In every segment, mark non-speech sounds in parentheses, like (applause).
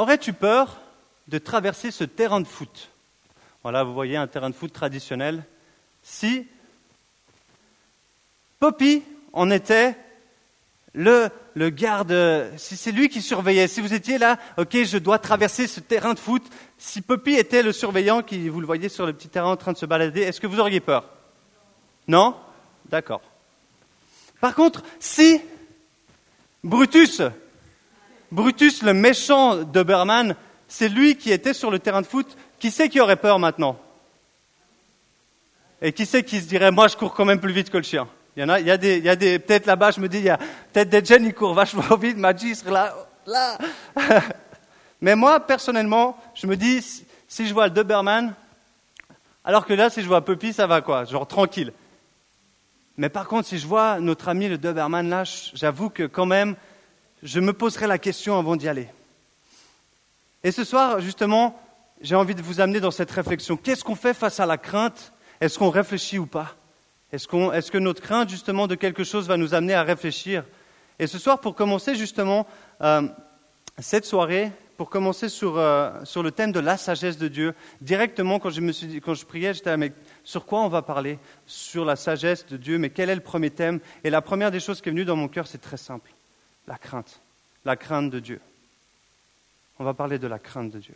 Aurais-tu peur de traverser ce terrain de foot? Voilà, vous voyez un terrain de foot traditionnel. Si Poppy en était le, le garde, si c'est lui qui surveillait, si vous étiez là, ok, je dois traverser ce terrain de foot, si Poppy était le surveillant, qui vous le voyez sur le petit terrain en train de se balader, est-ce que vous auriez peur? Non? D'accord. Par contre, si Brutus, Brutus, le méchant d'Obermann, c'est lui qui était sur le terrain de foot, qui sait qui aurait peur maintenant? Et qui sait qui se dirait, moi je cours quand même plus vite que le chien? Il y en a, il y a des, il y a des peut-être là-bas, je me dis, il y a peut-être des jeunes, ils courent vachement (laughs) vite, serait là, là. (laughs) Mais moi, personnellement, je me dis, si je vois le Doberman, alors que là, si je vois Puppy, ça va quoi, genre tranquille. Mais par contre, si je vois notre ami le Doberman, là, j'avoue que quand même, je me poserai la question avant d'y aller. Et ce soir, justement, j'ai envie de vous amener dans cette réflexion. Qu'est-ce qu'on fait face à la crainte? Est-ce qu'on réfléchit ou pas? Est-ce, que notre crainte justement de quelque chose va nous amener à réfléchir? Et ce soir, pour commencer justement euh, cette soirée, pour commencer euh, sur, le thème de la sagesse de Dieu, directement quand je, me suis quand je priais, j'étais mais sur quoi on va parler? Sur la sagesse de Dieu, mais quel est le premier thème? Et la première des choses qui est venue dans mon cœur, c'est très simple, la crainte, la crainte de Dieu. On va parler de la crainte de Dieu.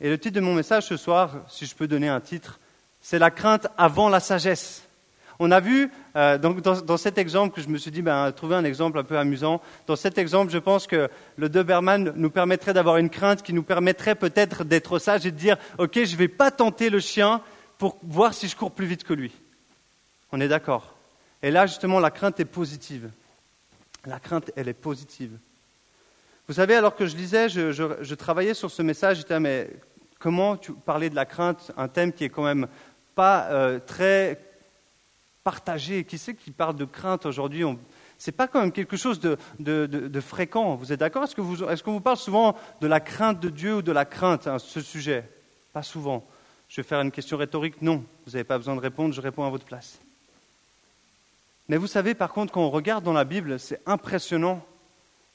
Et le titre de mon message ce soir, si je peux donner un titre, c'est la crainte avant la sagesse. On a vu, euh, dans, cet exemple que je me suis dit, ben, trouver un exemple un peu amusant. Dans cet exemple, je pense que le Doberman nous permettrait d'avoir une crainte qui nous permettrait peut-être d'être sage et de dire, OK, je ne vais pas tenter le chien pour voir si je cours plus vite que lui. On est d'accord. Et là, justement, la crainte est positive. La crainte, elle est positive. Vous savez, alors que je lisais, je, travaillais sur ce message, j'étais, mais comment parlais de la crainte, un thème qui est quand même pas euh, très partagé. Qui c'est qui parle de crainte aujourd'hui? Ce n'est pas quand même quelque chose de, fréquent. Vous êtes d'accord? Est-ce qu'on vous parle souvent de la crainte de Dieu ou de la crainte, à hein, ce sujet? Pas souvent. Je vais faire une question rhétorique. Non, vous n'avez pas besoin de répondre, je réponds à votre place. Mais vous savez, par contre, quand on regarde dans la Bible, c'est impressionnant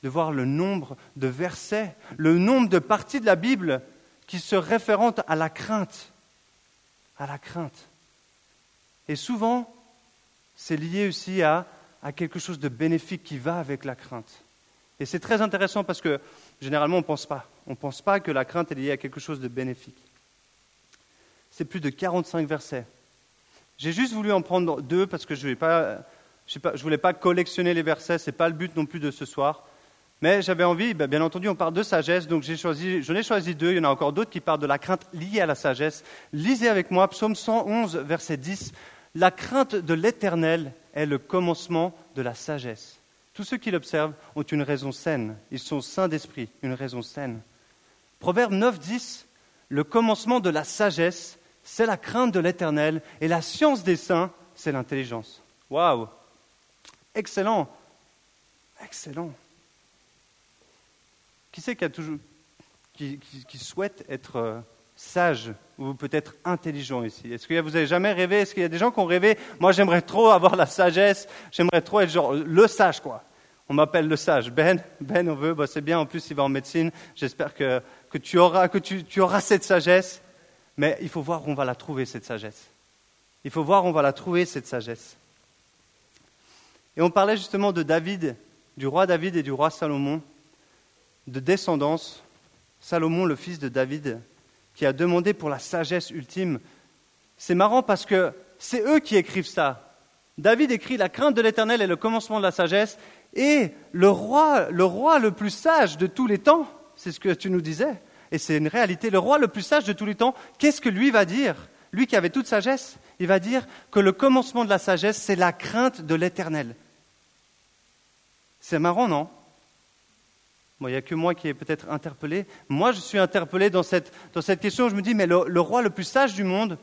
de voir le nombre de versets, le nombre de parties de la Bible qui se référentent à la crainte à la crainte. Et souvent, c'est lié aussi à, quelque chose de bénéfique qui va avec la crainte. Et c'est très intéressant parce que généralement, on ne pense pas. On ne pense pas que la crainte est liée à quelque chose de bénéfique. C'est plus de 45 versets. J'ai juste voulu en prendre deux parce que je ne voulais pas collectionner les versets. Ce n'est pas le but non plus de ce soir. Mais j'avais envie, ben, bien entendu, on parle de sagesse, donc j'en ai choisi deux. Il y en a encore d'autres qui parlent de la crainte liée à la sagesse. Lisez avec moi Psaume 111, verset 10. La crainte de l'Éternel est le commencement de la sagesse. Tous ceux qui l'observent ont une raison saine. Ils sont sains d'esprit, une raison saine. Proverbe 9, 10. Le commencement de la sagesse, c'est la crainte de l'Éternel, et la science des saints, c'est l'intelligence. Waouh Excellent Excellent qui c'est qui, toujours, qui, souhaite être euh, sage ou peut-être intelligent ici? Est-ce que vous n'avez jamais rêvé? Est-ce qu'il y a des gens qui ont rêvé Moi, j'aimerais trop avoir la sagesse. J'aimerais trop être genre le sage, quoi. On m'appelle le sage. Ben, Ben, on veut. Bah, c'est bien. En plus, il va en médecine. J'espère que, que, tu, auras, que tu, tu auras cette sagesse. Mais il faut voir où on va la trouver, cette sagesse. Il faut voir où on va la trouver, cette sagesse. Et on parlait justement de David, du roi David et du roi Salomon de descendance, Salomon, le fils de David, qui a demandé pour la sagesse ultime. C'est marrant parce que c'est eux qui écrivent ça. David écrit La crainte de l'Éternel est le commencement de la sagesse, et le roi, le roi le plus sage de tous les temps, c'est ce que tu nous disais, et c'est une réalité, le roi le plus sage de tous les temps, qu'est-ce que lui va dire? Lui qui avait toute sagesse, il va dire que le commencement de la sagesse, c'est la crainte de l'Éternel. C'est marrant, non? Il n'y a que moi qui est peut-être interpellé. Moi, je suis interpellé dans cette, dans cette question. Je me dis, mais le, roi le plus sage du monde,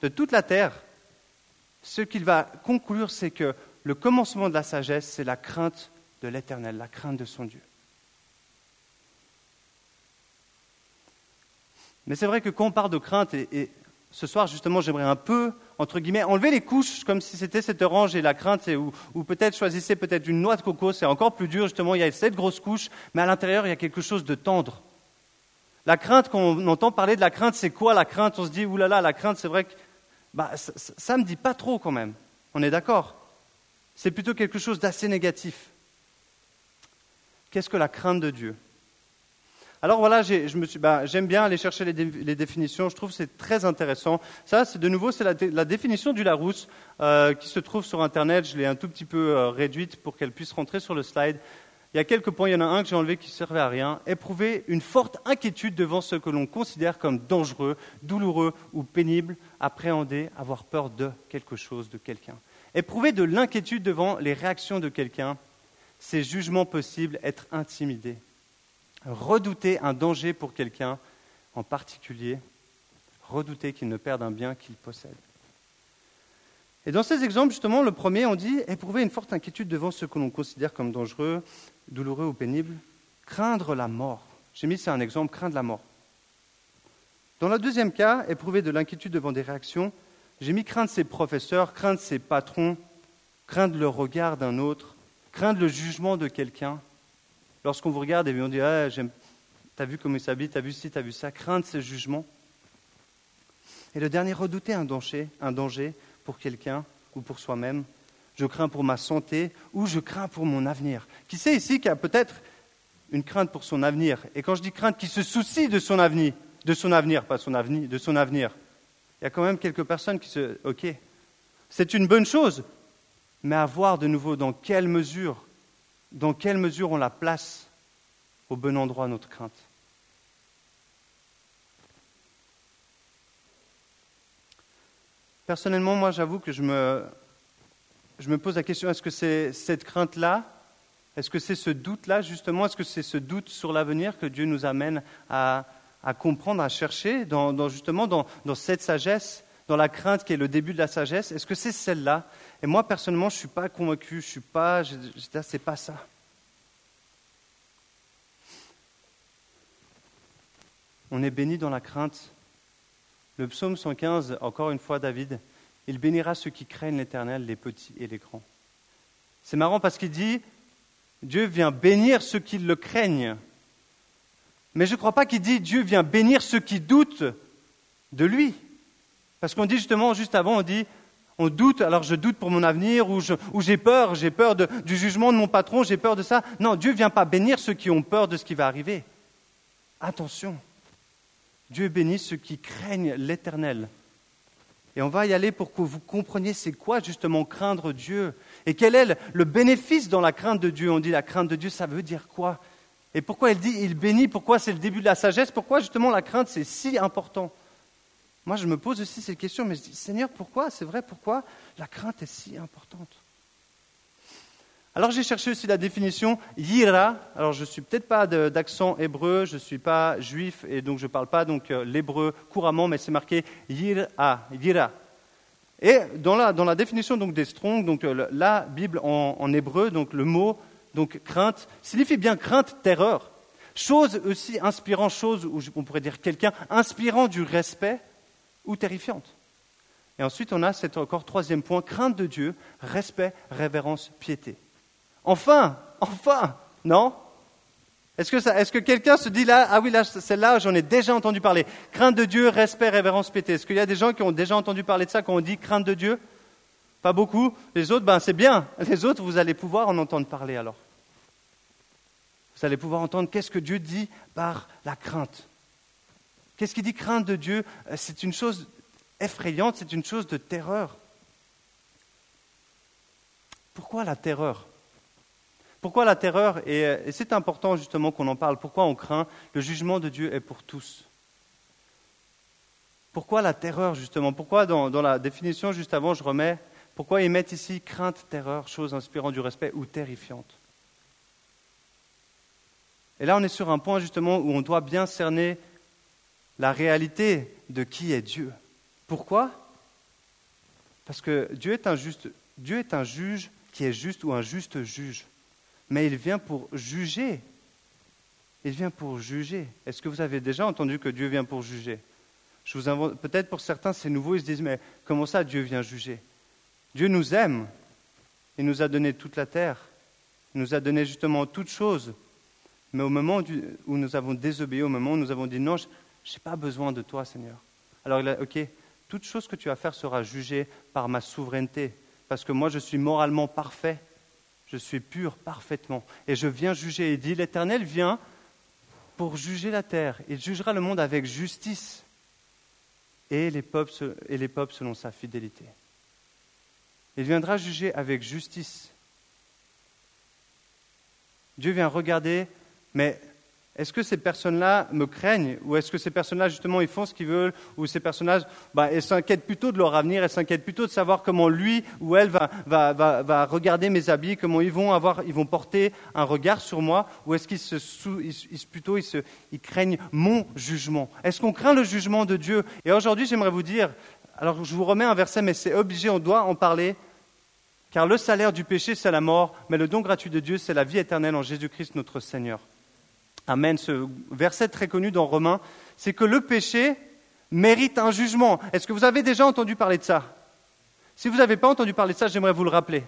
de toute la terre, ce qu'il va conclure, c'est que le commencement de la sagesse, c'est la crainte de l'Éternel, la crainte de son Dieu. Mais c'est vrai que quand on parle de crainte, et, ce soir justement j'aimerais un peu entre guillemets, enlever les couches comme si c'était cette orange et la crainte, ou, peut-être choisissez peut-être une noix de coco, c'est encore plus dur, justement, il y a cette grosse couche, mais à l'intérieur, il y a quelque chose de tendre. La crainte, quand on entend parler de la crainte, c'est quoi la crainte? On se dit, oulala, la crainte, c'est vrai que bah, ça ne me dit pas trop quand même. On est d'accord? C'est plutôt quelque chose d'assez négatif. Qu'est-ce que la crainte de Dieu? Alors voilà, bah, j'aime bien aller chercher les, définitions. Je trouve que c'est très intéressant. Ça, c'est de nouveau, c'est la, définition du Larousse euh, qui se trouve sur Internet. Je l'ai un tout petit peu euh, réduite pour qu'elle puisse rentrer sur le slide. Il y a quelques points. Il y en a un que j'ai enlevé qui servait à rien. Éprouver une forte inquiétude devant ce que l'on considère comme dangereux, douloureux ou pénible. Appréhender, avoir peur de quelque chose, de quelqu'un. Éprouver de l'inquiétude devant les réactions de quelqu'un, ses jugements possibles, être intimidé redouter un danger pour quelqu'un en particulier, redouter qu'il ne perde un bien qu'il possède. Et dans ces exemples, justement, le premier, on dit éprouver une forte inquiétude devant ce que l'on considère comme dangereux, douloureux ou pénible, craindre la mort. J'ai mis ça un exemple, craindre la mort. Dans le deuxième cas, éprouver de l'inquiétude devant des réactions, j'ai mis craindre ses professeurs, craindre ses patrons, craindre le regard d'un autre, craindre le jugement de quelqu'un, Lorsqu'on vous regarde et on dit ah, T'as vu comment il s'habille, t'as vu ci, t'as vu ça, craindre ce jugement. Et le dernier, redouter un danger, un danger pour quelqu'un ou pour soi-même. Je crains pour ma santé ou je crains pour mon avenir. Qui sait ici qu'il y a peut-être une crainte pour son avenir? Et quand je dis crainte, qui se soucie de son avenir, de son avenir, pas son avenir, de son avenir. Il y a quand même quelques personnes qui se. Ok, c'est une bonne chose, mais à voir de nouveau dans quelle mesure dans quelle mesure on la place au bon endroit, notre crainte? Personnellement, moi, j'avoue que je me, je me pose la question, est-ce que c'est cette crainte-là, est-ce que c'est ce doute-là, justement, est-ce que c'est ce doute sur l'avenir que Dieu nous amène à, comprendre, à chercher, dans, justement dans, dans, cette sagesse, dans la crainte qui est le début de la sagesse? Est-ce que c'est celle-là? Et moi, personnellement, je ne suis pas convaincu, je suis pas, c'est pas ça. On est béni dans la crainte. Le psaume 115, encore une fois, David, il bénira ceux qui craignent l'Éternel, les petits et les grands. C'est marrant parce qu'il dit, Dieu vient bénir ceux qui le craignent. Mais je ne crois pas qu'il dit, Dieu vient bénir ceux qui doutent de lui. Parce qu'on dit justement, juste avant, on dit, on doute, alors je doute pour mon avenir, ou, j'ai peur, j'ai peur du jugement de mon patron, j'ai peur de ça. Non, Dieu ne vient pas bénir ceux qui ont peur de ce qui va arriver. Attention, Dieu bénit ceux qui craignent l'Éternel. Et on va y aller pour que vous compreniez c'est quoi justement craindre Dieu et quel est le bénéfice dans la crainte de Dieu? On dit la crainte de Dieu, ça veut dire quoi? Et pourquoi il dit il bénit? Pourquoi c'est le début de la sagesse? Pourquoi justement la crainte c'est si important? Moi, je me pose aussi cette question, mais je dis, Seigneur, pourquoi C'est vrai, pourquoi la crainte est si importante? Alors j'ai cherché aussi la définition yira. Alors je ne suis peut-être pas d'accent hébreu, je ne suis pas juif et donc je ne parle pas donc euh, l'hébreu couramment, mais c'est marqué yira, yira. Et dans la, dans la définition donc des Strong, donc euh, la Bible en, en, hébreu, donc le mot donc crainte signifie bien crainte, terreur. Chose aussi inspirant, chose où on pourrait dire quelqu'un inspirant du respect, ou terrifiante. Et ensuite, on a cet encore troisième point, crainte de Dieu, respect, révérence, piété. Enfin, enfin, non? Est-ce que, est que quelqu'un se dit là, ah oui, là, celle-là, j'en ai déjà entendu parler. Crainte de Dieu, respect, révérence, piété. Est-ce qu'il y a des gens qui ont déjà entendu parler de ça quand on dit crainte de Dieu? Pas beaucoup. Les autres, ben c'est bien. Les autres, vous allez pouvoir en entendre parler alors. Vous allez pouvoir entendre qu'est-ce que Dieu dit par la crainte. Qu'est-ce qui dit crainte de Dieu? Euh, C'est une chose effrayante, c'est une chose de terreur. Pourquoi la terreur? Pourquoi la terreur? Euh, Et, c'est important justement qu'on en parle. Pourquoi on craint? Le jugement de Dieu est pour tous. Pourquoi la terreur justement? Pourquoi dans, dans, la définition juste avant je remets Pourquoi ils mettent ici crainte, terreur, chose inspirant du respect ou terrifiante? Et là on est sur un point justement où on doit bien cerner la réalité de qui est Dieu. Pourquoi? Parce que Dieu est, un juste, Dieu est un juge qui est juste ou un juste juge. Mais il vient pour juger. Il vient pour juger. Est-ce que vous avez déjà entendu que Dieu vient pour juger? Peut-être pour certains, c'est nouveau, ils se disent, mais comment ça Dieu vient juger? Dieu nous aime. Il nous a donné toute la terre. Il nous a donné justement toutes choses. Mais au moment où nous avons désobéi, au moment où nous avons dit non, je n'ai pas besoin de toi, Seigneur. Alors il a, ok, toute chose que tu vas faire sera jugée par ma souveraineté, parce que moi je suis moralement parfait, je suis pur parfaitement, et je viens juger. Il dit, l'Éternel vient pour juger la terre, il jugera le monde avec justice, et les peuples, et les peuples selon sa fidélité. Il viendra juger avec justice. Dieu vient regarder, mais est-ce que ces personnes-là me craignent Ou est-ce que ces personnes-là, justement, ils font ce qu'ils veulent Ou ces personnages, bah, elles s'inquiètent plutôt de leur avenir, elles s'inquiètent plutôt de savoir comment lui ou elle va, regarder mes habits, comment ils vont, avoir, porter un regard sur moi Ou est-ce qu'ils se, ils, plutôt ils craignent mon jugement? Est-ce qu'on craint le jugement de Dieu? Et aujourd'hui, j'aimerais vous dire, alors je vous remets un verset, mais c'est obligé, on doit en parler. Car le salaire du péché, c'est la mort, mais le don gratuit de Dieu, c'est la vie éternelle en Jésus-Christ notre Seigneur. Amen. Ce verset très connu dans Romains, c'est que le péché mérite un jugement. Est-ce que vous avez déjà entendu parler de ça? Si vous n'avez pas entendu parler de ça, j'aimerais vous le rappeler.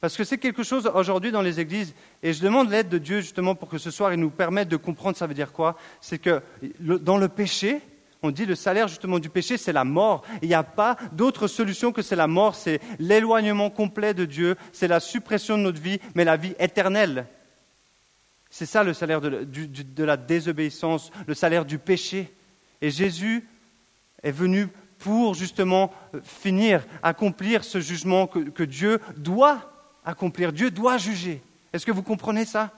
Parce que c'est quelque chose aujourd'hui dans les églises, et je demande l'aide de Dieu justement pour que ce soir il nous permette de comprendre ça veut dire quoi? C'est que dans le péché, on dit le salaire justement du péché, c'est la mort. Il n'y a pas d'autre solution que c'est la mort, c'est l'éloignement complet de Dieu, c'est la suppression de notre vie, mais la vie éternelle. C'est ça le salaire de, la désobéissance, le salaire du péché. Et Jésus est venu pour justement euh, finir, accomplir ce jugement que, que Dieu doit accomplir. Dieu doit juger. Est-ce que vous comprenez ça?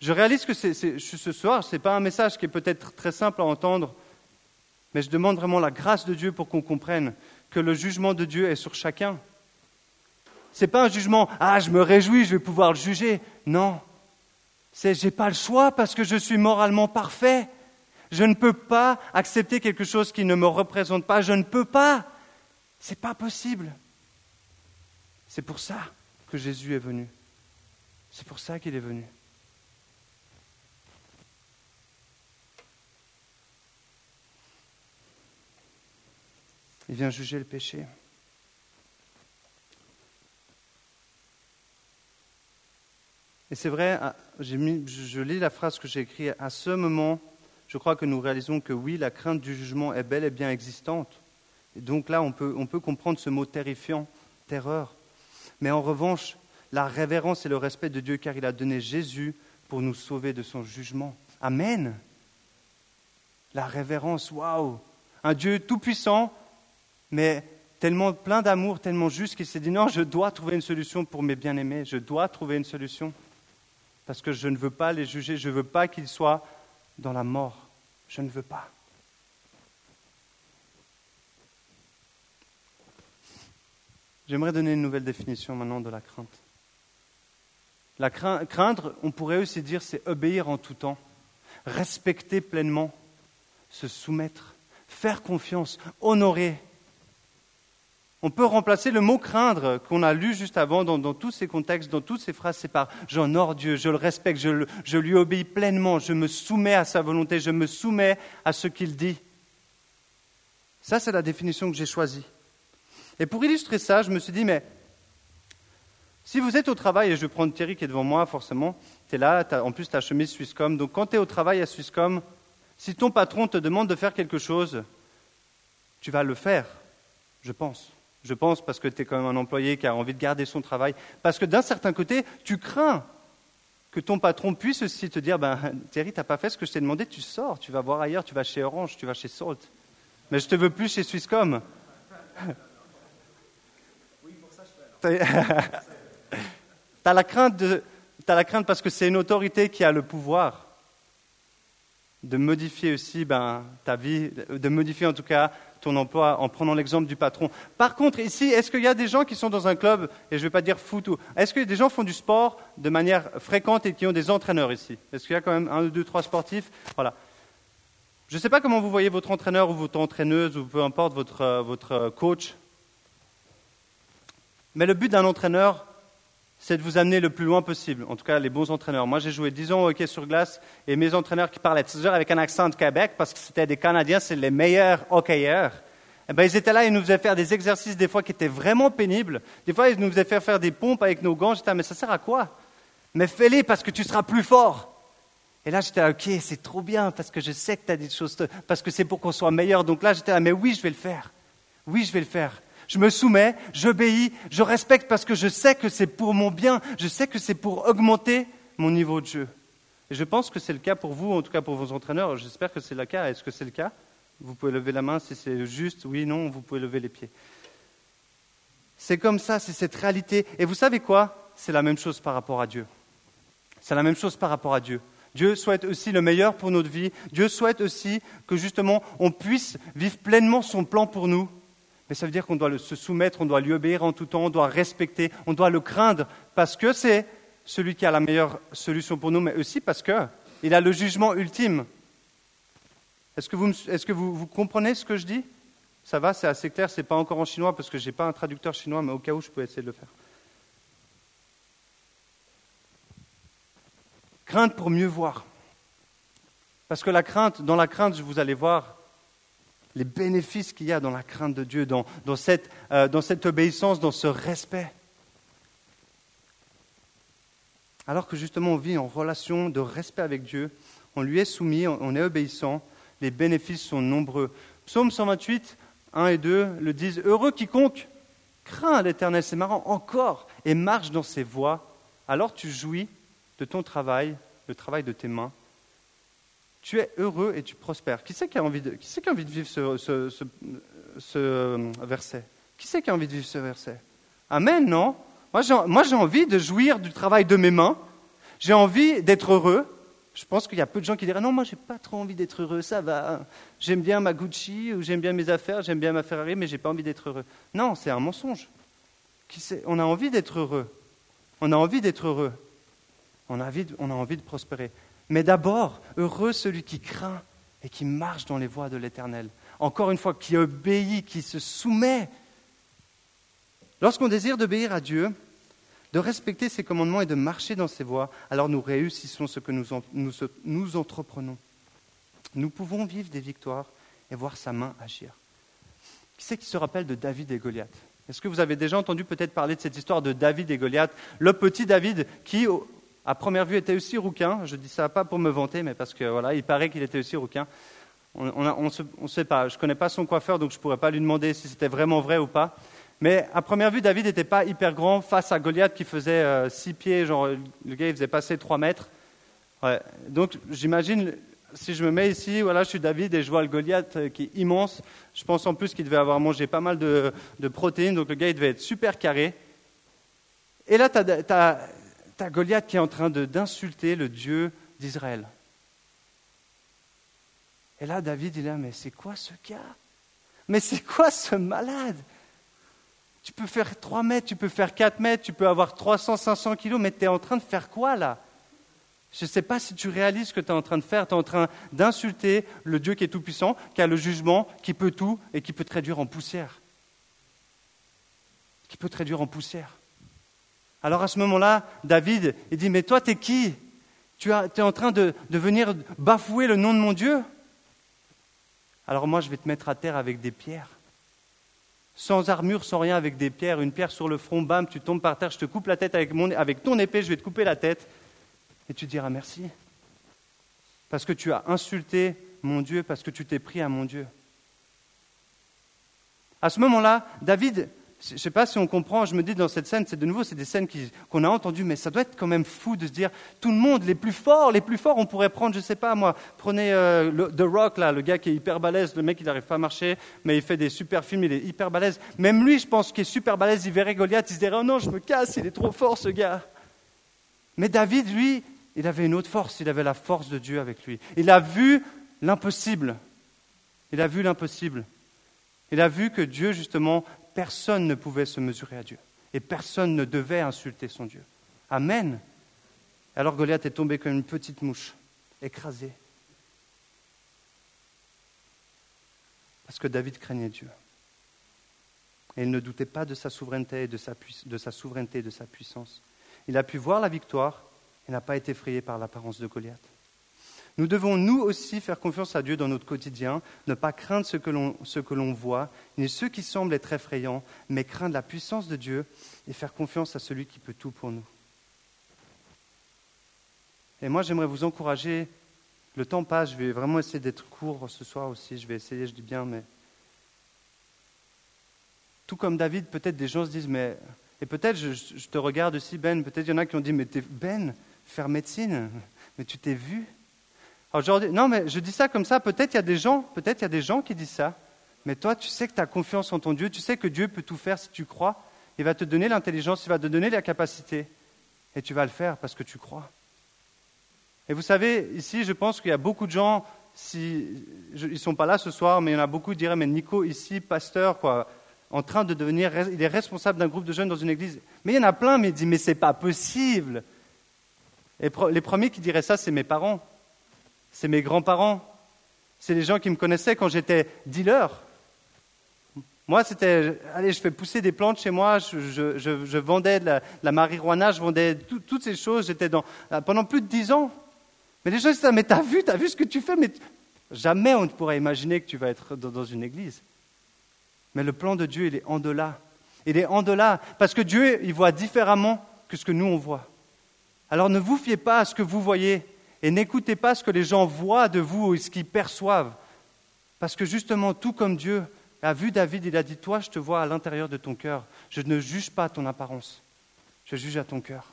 Je réalise que ce soir, ce n'est pas un message qui est peut-être très simple à entendre, mais je demande vraiment la grâce de Dieu pour qu'on comprenne que le jugement de Dieu est sur chacun. Ce n'est pas un jugement, ah, je me réjouis, je vais pouvoir le juger. Non. C'est, je n'ai pas le choix parce que je suis moralement parfait. Je ne peux pas accepter quelque chose qui ne me représente pas. Je ne peux pas. Ce n'est pas possible. C'est pour ça que Jésus est venu. C'est pour ça qu'il est venu. Il vient juger le péché. Et c'est vrai, ah, je lis la phrase que j'ai écrite, à ce moment, je crois que nous réalisons que oui, la crainte du jugement est bel et bien existante. Et donc là, on peut, on peut comprendre ce mot terrifiant, terreur. Mais en revanche, la révérence et le respect de Dieu, car il a donné Jésus pour nous sauver de son jugement. Amen. La révérence, waouh. Un Dieu tout-puissant mais tellement plein d'amour, tellement juste qu'il s'est dit non, je dois trouver une solution pour mes bien-aimés, je dois trouver une solution. Parce que je ne veux pas les juger, je ne veux pas qu'ils soient dans la mort. Je ne veux pas. J'aimerais donner une nouvelle définition maintenant de la crainte. La craindre, on pourrait aussi dire, c'est obéir en tout temps, respecter pleinement, se soumettre, faire confiance, honorer, on peut remplacer le mot craindre qu'on a lu juste avant dans, tous ces contextes, dans toutes ces phrases, c'est par j'honore Dieu, je le respecte, je, lui obéis pleinement, je me soumets à sa volonté, je me soumets à ce qu'il dit. Ça, c'est la définition que j'ai choisie. Et pour illustrer ça, je me suis dit, mais si vous êtes au travail, et je vais prendre Thierry qui est devant moi, forcément, tu es là, en plus tu as chemise Swisscom, donc quand tu es au travail à Swisscom, si ton patron te demande de faire quelque chose, tu vas le faire, je pense. Je pense parce que tu es quand même un employé qui a envie de garder son travail. Parce que d'un certain côté, tu crains que ton patron puisse aussi te dire ben, Thierry, tu n'as pas fait ce que je t'ai demandé, tu sors, tu vas voir ailleurs, tu vas chez Orange, tu vas chez Salt. Mais je ne te veux plus chez Swisscom. Oui, pour ça, je fais. tu as (laughs) la crainte de. As la crainte parce que c'est une autorité qui a le pouvoir de modifier aussi ben, ta vie, de modifier en tout cas ton emploi en prenant l'exemple du patron. Par contre, ici, est-ce qu'il y a des gens qui sont dans un club, et je ne vais pas dire foot, ou est-ce que des gens font du sport de manière fréquente et qui ont des entraîneurs ici? Est-ce qu'il y a quand même un, deux, trois sportifs? Voilà. Je ne sais pas comment vous voyez votre entraîneur ou votre entraîneuse, ou peu importe votre, euh, votre euh, coach. Mais le but d'un entraîneur, c'est de vous amener le plus loin possible. En tout cas, les bons entraîneurs. Moi, j'ai joué 10 ans au hockey sur glace et mes entraîneurs qui parlaient toujours avec un accent de Québec, parce que c'était des Canadiens, c'est les meilleurs hockeyeurs. Eh ben, ils étaient là, ils nous faisaient faire des exercices des fois qui étaient vraiment pénibles. Des fois, ils nous faisaient faire faire des pompes avec nos gants. J'étais, mais ça sert à quoi? Mais fais-les parce que tu seras plus fort. Et là, j'étais ok, c'est trop bien parce que je sais que tu as des choses, parce que c'est pour qu'on soit meilleur. Donc là, j'étais mais oui, je vais le faire. Oui, je vais le faire. Je me soumets, j'obéis, je respecte parce que je sais que c'est pour mon bien, je sais que c'est pour augmenter mon niveau de jeu. Et je pense que c'est le cas pour vous, en tout cas pour vos entraîneurs. J'espère que c'est le cas. Est-ce que c'est le cas? Vous pouvez lever la main si c'est juste. Oui, non, vous pouvez lever les pieds. C'est comme ça, c'est cette réalité. Et vous savez quoi? C'est la même chose par rapport à Dieu. C'est la même chose par rapport à Dieu. Dieu souhaite aussi le meilleur pour notre vie. Dieu souhaite aussi que justement on puisse vivre pleinement son plan pour nous. Mais ça veut dire qu'on doit se soumettre, on doit lui obéir en tout temps, on doit respecter, on doit le craindre parce que c'est celui qui a la meilleure solution pour nous, mais aussi parce qu'il a le jugement ultime. Est-ce que, vous, comprenez ce que je dis? Ça va, c'est assez clair, ce n'est pas encore en chinois parce que je n'ai pas un traducteur chinois, mais au cas où, je peux essayer de le faire. Crainte pour mieux voir. Parce que la crainte, dans la crainte, vous allez voir les bénéfices qu'il y a dans la crainte de Dieu, dans, cette, euh, dans cette obéissance, dans ce respect. Alors que justement on vit en relation de respect avec Dieu, on lui est soumis, on est obéissant, les bénéfices sont nombreux. Psaume 128, 1 et 2 le disent Heureux quiconque craint l'Éternel, c'est marrant, encore, et marche dans ses voies, alors tu jouis de ton travail, le travail de tes mains. Tu es heureux et tu prospères. Qui c'est qui a envie de, vivre ce, euh, verset? Qui c'est qui a envie de vivre ce verset? Amen, non? Moi j'ai envie de jouir du travail de mes mains. J'ai envie d'être heureux. Je pense qu'il y a peu de gens qui diraient non, moi j'ai pas trop envie d'être heureux, ça va. J'aime bien ma Gucci ou j'aime bien mes affaires, j'aime bien ma Ferrari, mais j'ai pas envie d'être heureux. Non, c'est un mensonge. Qui on a envie d'être heureux. On a envie d'être heureux on a envie de prospérer. Mais d'abord, heureux celui qui craint et qui marche dans les voies de l'Éternel. Encore une fois, qui obéit, qui se soumet. Lorsqu'on désire d'obéir à Dieu, de respecter ses commandements et de marcher dans ses voies, alors nous réussissons ce que nous, entreprenons. Nous pouvons vivre des victoires et voir sa main agir. Qui c'est qui se rappelle de David et Goliath? Est-ce que vous avez déjà entendu peut-être parler de cette histoire de David et Goliath? Le petit David qui, à première vue, était aussi rouquin. Je dis ça pas pour me vanter, mais parce que voilà, il paraît qu'il était aussi rouquin. On ne sait pas. Je ne connais pas son coiffeur, donc je ne pourrais pas lui demander si c'était vraiment vrai ou pas. Mais à première vue, David n'était pas hyper grand face à Goliath qui faisait 6 euh, pieds, genre le gars il faisait passer 3 mètres. Donc j'imagine, si je me mets ici, voilà, je suis David et je vois le Goliath euh, qui est immense. Je pense en plus qu'il devait avoir mangé pas mal de, de, protéines, donc le gars il devait être super carré. Et là, tu as, T'as Goliath qui est en train d'insulter le Dieu d'Israël. Et là, David, il est là, mais c'est quoi ce gars? Mais c'est quoi ce malade? Tu peux faire 3 mètres, tu peux faire 4 mètres, tu peux avoir 300, 500 kilos, mais tu es en train de faire quoi là? Je ne sais pas si tu réalises ce que tu es en train de faire. Tu es en train d'insulter le Dieu qui est tout-puissant, qui a le jugement, qui peut tout et qui peut te réduire en poussière. Qui peut te réduire en poussière. Alors à ce moment-là, David, il dit, mais toi, t'es qui? Tu es en train de, venir bafouer le nom de mon Dieu? Alors moi, je vais te mettre à terre avec des pierres. Sans armure, sans rien, avec des pierres, une pierre sur le front, bam, tu tombes par terre, je te coupe la tête avec, avec ton épée, je vais te couper la tête. Et tu diras merci. Parce que tu as insulté mon Dieu, parce que tu t'es pris à mon Dieu. À ce moment-là, David, je ne sais pas si on comprend, je me dis dans cette scène, c'est de nouveau, c'est des scènes qu'on a entendues, mais ça doit être quand même fou de se dire, tout le monde, les plus forts, les plus forts, on pourrait prendre, je ne sais pas moi, prenez euh, The Rock, là, le gars qui est hyper balèze, le mec il n'arrive pas à marcher, mais il fait des super films, il est hyper balèze. Même lui, je pense, qui est super balèze, il verrait Goliath, il se dirait, oh non, je me casse, il est trop fort ce gars. Mais David, lui, il avait une autre force, il avait la force de Dieu avec lui. Il a vu l'impossible. Il a vu l'impossible. Il a vu que Dieu, justement, personne ne pouvait se mesurer à Dieu. Et personne ne devait insulter son Dieu. Amen. Alors Goliath est tombé comme une petite mouche, écrasé. Parce que David craignait Dieu. Et il ne doutait pas de sa souveraineté et de sa, de sa souveraineté, de sa puissance. Il a pu voir la victoire et n'a pas été effrayé par l'apparence de Goliath. Nous devons, nous aussi, faire confiance à Dieu dans notre quotidien, ne pas craindre ce que l'on voit, ni ceux qui semblent être effrayants, mais craindre la puissance de Dieu et faire confiance à celui qui peut tout pour nous. Et moi, j'aimerais vous encourager. Le temps passe, je vais vraiment essayer d'être court ce soir aussi. Je vais essayer, je dis bien, mais. Tout comme David, peut-être des gens se disent, mais. Et peut-être, je, je, te regarde aussi, Ben, peut-être il y en a qui ont dit, mais Ben, faire médecine, mais tu t'es vu? Aujourd'hui, non, mais je dis ça comme ça. Peut-être il y a des gens, peut-être il y a des gens qui disent ça. Mais toi, tu sais que tu as confiance en ton Dieu. Tu sais que Dieu peut tout faire si tu crois. Il va te donner l'intelligence, il va te donner la capacité. Et tu vas le faire parce que tu crois. Et vous savez, ici, je pense qu'il y a beaucoup de gens, ils ne sont pas là ce soir, mais il y en a beaucoup qui diraient, mais Nico, ici, pasteur, quoi, en train de devenir, il est responsable d'un groupe de jeunes dans une église. Mais il y en a plein, mais il dit, mais c'est pas possible. Et les premiers qui diraient ça, c'est mes parents c'est mes grands-parents, c'est les gens qui me connaissaient quand j'étais dealer. Moi, c'était, allez, je fais pousser des plantes chez moi, je, vendais de la, marijuana, je vendais toutes ces choses, j'étais dans, pendant plus de dix ans. Mais les gens disaient, mais t'as vu, t'as vu ce que tu fais, mais jamais on ne pourrait imaginer que tu vas être dans, une église. Mais le plan de Dieu, il est en delà. Il est en delà, parce que Dieu, il voit différemment que ce que nous, on voit. Alors ne vous fiez pas à ce que vous voyez, et n'écoutez pas ce que les gens voient de vous ou ce qu'ils perçoivent. Parce que justement, tout comme Dieu a vu David, il a dit, toi, je te vois à l'intérieur de ton cœur. Je ne juge pas ton apparence, je juge à ton cœur.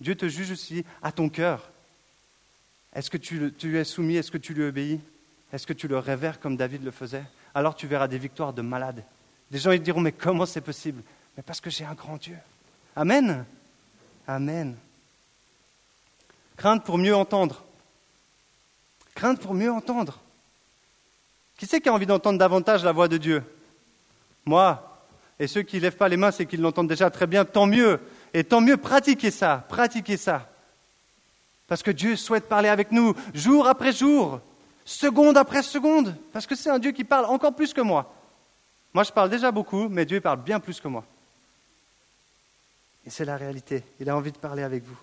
Dieu te juge aussi à ton cœur. Est-ce que tu, lui es soumis? Est-ce que tu lui obéis? Est-ce que tu le révères comme David le faisait? Alors tu verras des victoires de malades. Des gens ils diront, mais comment c'est possible? Mais parce que j'ai un grand Dieu. Amen. Amen. Crainte pour mieux entendre. Crainte pour mieux entendre. Qui c'est qui a envie d'entendre davantage la voix de Dieu? Moi. Et ceux qui ne lèvent pas les mains, c'est qu'ils l'entendent déjà très bien, tant mieux. Et tant mieux, pratiquez ça, pratiquez ça. Parce que Dieu souhaite parler avec nous jour après jour, seconde après seconde, parce que c'est un Dieu qui parle encore plus que moi. Moi, je parle déjà beaucoup, mais Dieu parle bien plus que moi. Et c'est la réalité. Il a envie de parler avec vous.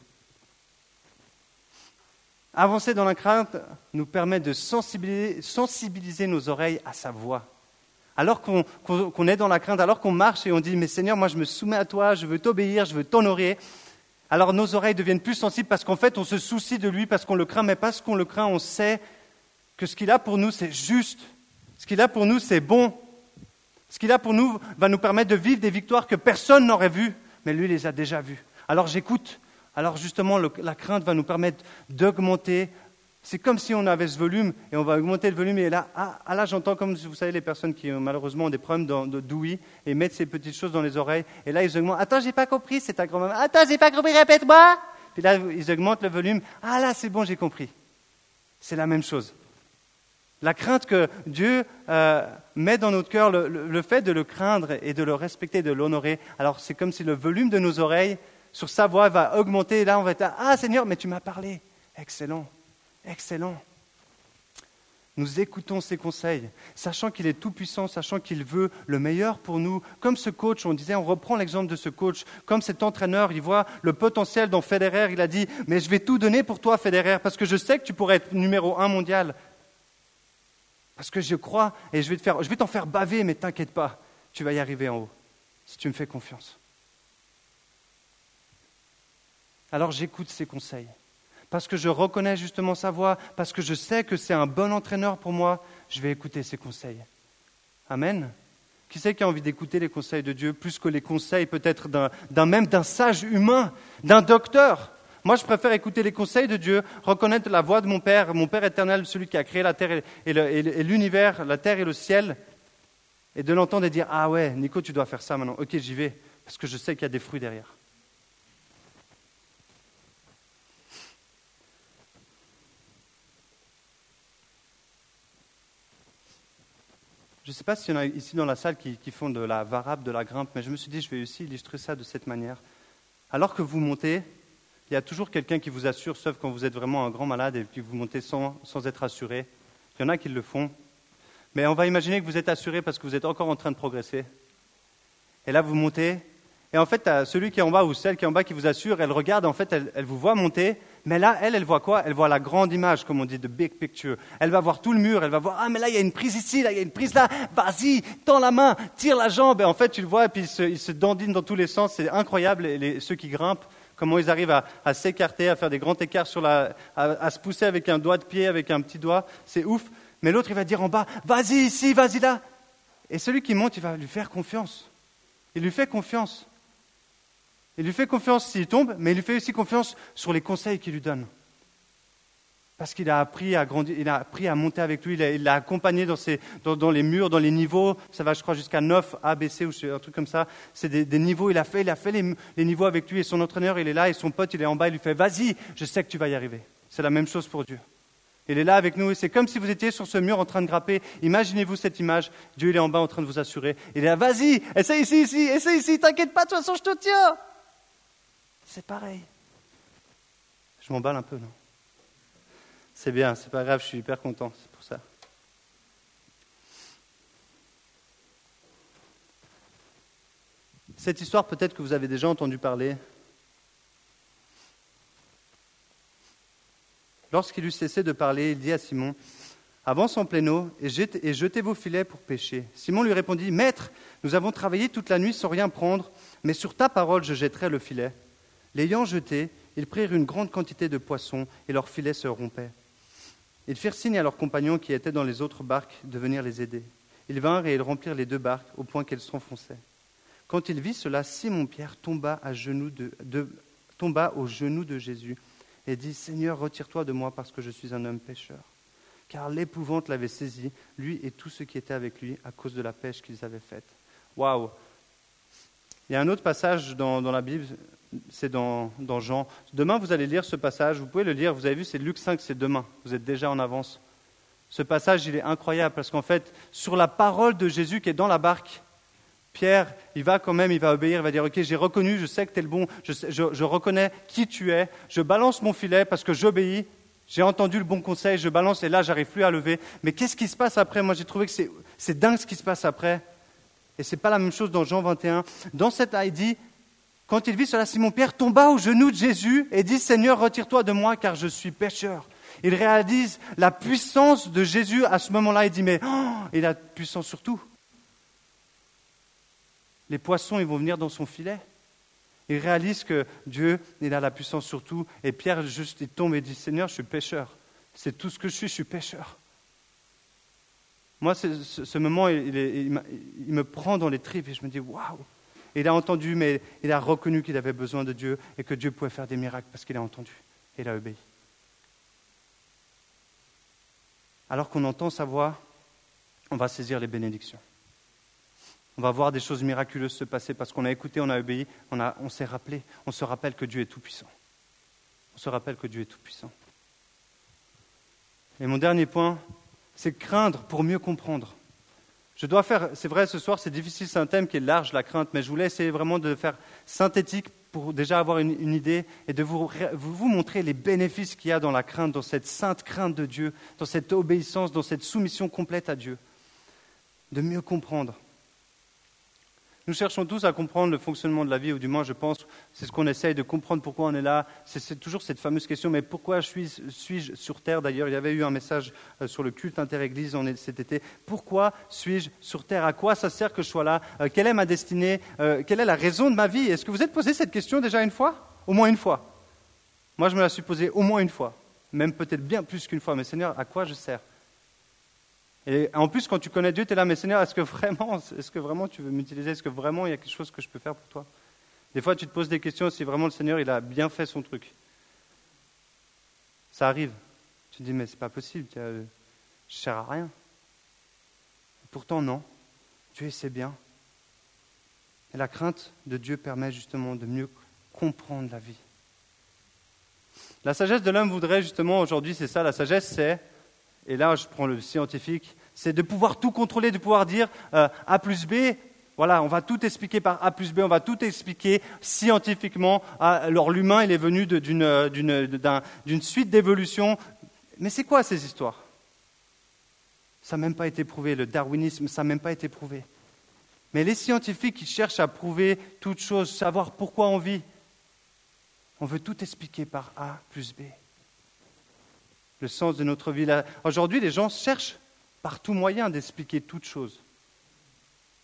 Avancer dans la crainte nous permet de sensibiliser, nos oreilles à sa voix. Alors qu'on est dans la crainte, alors qu'on marche et on dit, mais Seigneur, moi je me soumets à toi, je veux t'obéir, je veux t'honorer, alors nos oreilles deviennent plus sensibles parce qu'en fait on se soucie de lui, parce qu'on le craint, mais parce qu'on le craint, on sait que ce qu'il a pour nous, c'est juste. Ce qu'il a pour nous, c'est bon. Ce qu'il a pour nous va nous permettre de vivre des victoires que personne n'aurait vues, mais lui les a déjà vues. Alors j'écoute, alors justement, la crainte va nous permettre d'augmenter. C'est comme si on avait ce volume et on va augmenter le volume. Et là, ah, là j'entends comme vous savez les personnes qui malheureusement ont des problèmes d'ouïe et mettent ces petites choses dans les oreilles. Et là ils augmentent. Attends, j'ai pas compris. C'est ta grand-maman. Attends, j'ai pas compris. Répète-moi. Puis là ils augmentent le volume. Ah là, c'est bon, j'ai compris. C'est la même chose. La crainte que Dieu euh, met dans notre cœur, le, fait de le craindre et de le respecter, de l'honorer, alors c'est comme si le volume de nos oreilles sur sa voix va augmenter. Là, on va être Ah Seigneur, mais tu m'as parlé. Excellent, excellent. Nous écoutons ses conseils, sachant qu'il est tout-puissant, sachant qu'il veut le meilleur pour nous. Comme ce coach, on disait, on reprend l'exemple de ce coach, comme cet entraîneur, il voit le potentiel dans Federer, il a dit, mais je vais tout donner pour toi, Federer, parce que je sais que tu pourrais être numéro un mondial. Parce que je crois, et je vais, te t'en faire baver, mais t'inquiète pas, tu vas y arriver en haut, si tu me fais confiance. Alors j'écoute ses conseils. Parce que je reconnais justement sa voix, parce que je sais que c'est un bon entraîneur pour moi, je vais écouter ses conseils. Amen. Qui c'est qui a envie d'écouter les conseils de Dieu plus que les conseils peut-être d'un même d'un sage humain, d'un docteur? Moi, je préfère écouter les conseils de Dieu, reconnaître la voix de mon Père, mon Père éternel, celui qui a créé la terre et l'univers, la terre et le ciel, et de l'entendre et dire Ah ouais, Nico, tu dois faire ça maintenant. Ok, j'y vais, parce que je sais qu'il y a des fruits derrière. Ne sais pas s'il y en a ici dans la salle qui, font de la varable, de la grimpe, mais je me suis dit, je vais aussi illustrer ça de cette manière. Alors que vous montez, il y a toujours quelqu'un qui vous assure, sauf quand vous êtes vraiment un grand malade et que vous montez sans, sans être assuré. Il y en a qui le font. Mais on va imaginer que vous êtes assuré parce que vous êtes encore en train de progresser. Et là, vous montez, Et en fait, celui qui est en bas ou celle qui est en bas qui vous assure, elle regarde, en fait, elle, vous voit monter, mais là, elle, elle voit quoi? Elle voit la grande image, comme on dit, de big picture. Elle va voir tout le mur, elle va voir, ah, mais là, il y a une prise ici, là, il y a une prise là, vas-y, tends la main, tire la jambe. Et en fait, tu le vois, et puis il se, il dandine dans tous les sens, c'est incroyable, les, ceux qui grimpent, comment ils arrivent à, s'écarter, à faire des grands écarts sur la, à se pousser avec un doigt de pied, avec un petit doigt, c'est ouf. Mais l'autre, il va dire en bas, vas-y ici, vas-y là. Et celui qui monte, il va lui faire confiance. Il lui fait confiance. Il lui fait confiance s'il tombe, mais il lui fait aussi confiance sur les conseils qu'il lui donne. Parce qu'il a appris à grandir, il a appris à monter avec lui, il l'a accompagné dans, les murs, dans les niveaux. Ça va, je crois, jusqu'à 9 A, B, C ou un truc comme ça. C'est des, niveaux. Il a fait, il a fait les, niveaux avec lui et son entraîneur, il est là et son pote, il est en bas. Il lui fait, vas-y, je sais que tu vas y arriver. C'est la même chose pour Dieu. Il est là avec nous. C'est comme si vous étiez sur ce mur en train de grapper. Imaginez-vous cette image. Dieu, il est en bas en train de vous assurer. Il est là, vas-y, essaye ici, ici, essaye ici, t'inquiète pas, de toute façon, je te tiens. C'est pareil. Je m'emballe un peu, non? C'est bien, c'est pas grave, je suis hyper content, c'est pour ça. Cette histoire, peut-être que vous avez déjà entendu parler. Lorsqu'il eut cessé de parler, il dit à Simon, Avance en plein eau et jetez vos filets pour pêcher. Simon lui répondit, Maître, nous avons travaillé toute la nuit sans rien prendre, mais sur ta parole je jetterai le filet. L'ayant jeté, ils prirent une grande quantité de poissons et leurs filets se rompaient. Ils firent signe à leurs compagnons qui étaient dans les autres barques de venir les aider. Ils vinrent et ils remplirent les deux barques au point qu'elles s'enfonçaient. Quand il vit cela, Simon-Pierre tomba, à genoux tomba aux genoux de Jésus et dit Seigneur, retire-toi de moi parce que je suis un homme pêcheur. Car l'épouvante l'avait saisi, lui et tous ceux qui étaient avec lui, à cause de la pêche qu'ils avaient faite. Waouh Il y a un autre passage dans, la Bible, c'est dans, dans, Jean. Demain, vous allez lire ce passage, vous pouvez le lire, vous avez vu, c'est Luc 5, c'est demain, vous êtes déjà en avance. Ce passage, il est incroyable parce qu'en fait, sur la parole de Jésus qui est dans la barque, Pierre, il va quand même, il va obéir, il va dire, OK, j'ai reconnu, je sais que tu es le bon, je, reconnais qui tu es, je balance mon filet parce que j'obéis, j'ai entendu le bon conseil, je balance et là, j'arrive plus à lever. Mais qu'est-ce qui se passe après? Moi, j'ai trouvé que c'est dingue ce qui se passe après. Et ce n'est pas la même chose dans Jean 21. Dans cette ID, quand il vit cela, Simon-Pierre tomba aux genoux de Jésus et dit, Seigneur, retire-toi de moi car je suis pécheur. Il réalise la puissance de Jésus à ce moment-là. Il dit, mais oh, il a puissance sur tout les poissons, ils vont venir dans son filet. Il réalise que Dieu, il a la puissance sur tout. Et Pierre, juste, il tombe et dit, Seigneur, je suis pécheur. C'est tout ce que je suis, je suis pécheur. Moi, ce, moment, il, me prend dans les tripes et je me dis, waouh Il a entendu, mais il a reconnu qu'il avait besoin de Dieu et que Dieu pouvait faire des miracles parce qu'il a entendu et il a obéi. Alors qu'on entend sa voix, on va saisir les bénédictions. On va voir des choses miraculeuses se passer parce qu'on a écouté, on a obéi, on, on s'est rappelé, on se rappelle que Dieu est tout-puissant. On se rappelle que Dieu est tout-puissant. Et mon dernier point, c'est craindre pour mieux comprendre. Je dois faire, c'est vrai, ce soir, c'est difficile, c'est un thème qui est large, la crainte, mais je voulais essayer vraiment de faire synthétique pour déjà avoir une, idée et de vous, vous montrer les bénéfices qu'il y a dans la crainte, dans cette sainte crainte de Dieu, dans cette obéissance, dans cette soumission complète à Dieu. De mieux comprendre. Nous cherchons tous à comprendre le fonctionnement de la vie, ou du moins, je pense, c'est ce qu'on essaye de comprendre pourquoi on est là. C'est toujours cette fameuse question, mais pourquoi suis-je sur Terre? D'ailleurs, il y avait eu un message euh, sur le culte interéglise cet été. Pourquoi suis-je sur Terre? À quoi ça sert que je sois là? Euh, Quelle est ma destinée? Euh, Quelle est la raison de ma vie? Est-ce que vous êtes posé cette question déjà une fois? Au moins une fois. Moi, je me la suis posée au moins une fois, même peut-être bien plus qu'une fois. Mais Seigneur, à quoi je sers? Et en plus, quand tu connais Dieu, tu es là, mais Seigneur, est-ce que vraiment, est-ce que vraiment tu veux m'utiliser? Est-ce que vraiment il y a quelque chose que je peux faire pour toi? Des fois, tu te poses des questions si vraiment le Seigneur, il a bien fait son truc. Ça arrive. Tu te dis, mais c'est pas possible, je ne sers à rien. pourtant, non. Dieu sait bien. Et la crainte de Dieu permet justement de mieux comprendre la vie. La sagesse de l'homme voudrait justement aujourd'hui, c'est ça, la sagesse, c'est et là je prends le scientifique, c'est de pouvoir tout contrôler, de pouvoir dire euh, A plus B, voilà, on va tout expliquer par A plus B, on va tout expliquer scientifiquement. alors l'humain, il est venu d'une suite d'évolutions. Mais c'est quoi ces histoires? Ça n'a même pas été prouvé. Le darwinisme, ça n'a même pas été prouvé. Mais les scientifiques qui cherchent à prouver toute chose, savoir pourquoi on vit, on veut tout expliquer par A plus B. Le sens de notre vie. Aujourd'hui, les gens cherchent par tout moyen d'expliquer toute chose.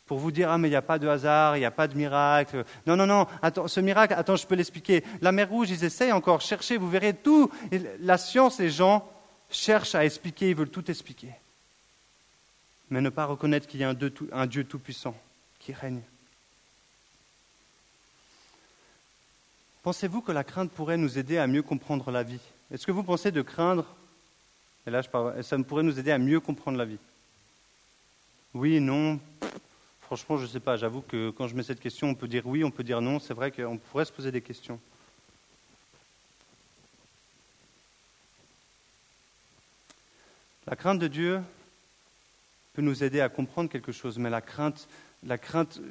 Pour vous dire, ah mais il n'y a pas de hasard, il n'y a pas de miracle. Non, non, non, attends, ce miracle, attends, je peux l'expliquer. La mer rouge, ils essayent encore, cherchez, vous verrez tout. la science, les gens cherchent à expliquer, ils veulent tout expliquer. Mais ne pas reconnaître qu'il y a un Dieu tout-puissant qui règne. Pensez-vous que la crainte pourrait nous aider à mieux comprendre la vie? Est-ce que vous pensez de craindre, et là je parle, ça pourrait nous aider à mieux comprendre la vie Oui, non Franchement, je ne sais pas. J'avoue que quand je mets cette question, on peut dire oui, on peut dire non. C'est vrai qu'on pourrait se poser des questions. La crainte de Dieu peut nous aider à comprendre quelque chose, mais la crainte, la crainte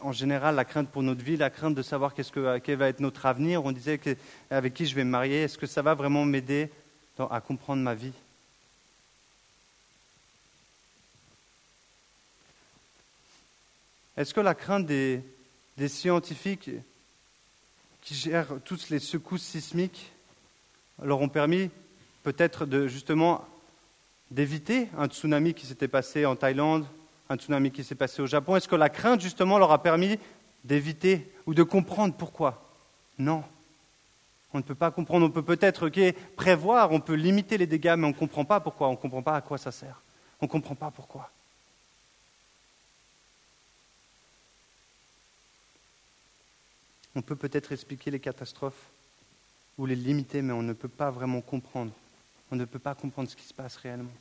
en général, la crainte pour notre vie, la crainte de savoir qu'est-ce que, quel va être notre avenir. On disait avec qui je vais me marier. Est-ce que ça va vraiment m'aider? À comprendre ma vie. Est-ce que la crainte des, scientifiques qui gèrent toutes les secousses sismiques leur ont permis peut-être de justement d'éviter un tsunami qui s'était passé en Thaïlande, un tsunami qui s'est passé au Japon? Est-ce que la crainte, justement, leur a permis d'éviter ou de comprendre pourquoi? Non. On ne peut pas comprendre. On peut peut-être prévoir, on peut limiter les dégâts, mais on ne comprend pas pourquoi. On ne comprend pas à quoi ça sert. On ne comprend pas pourquoi. On peut peut-être expliquer les catastrophes ou les limiter, mais on ne peut pas vraiment comprendre. On ne peut pas comprendre ce qui se passe réellement.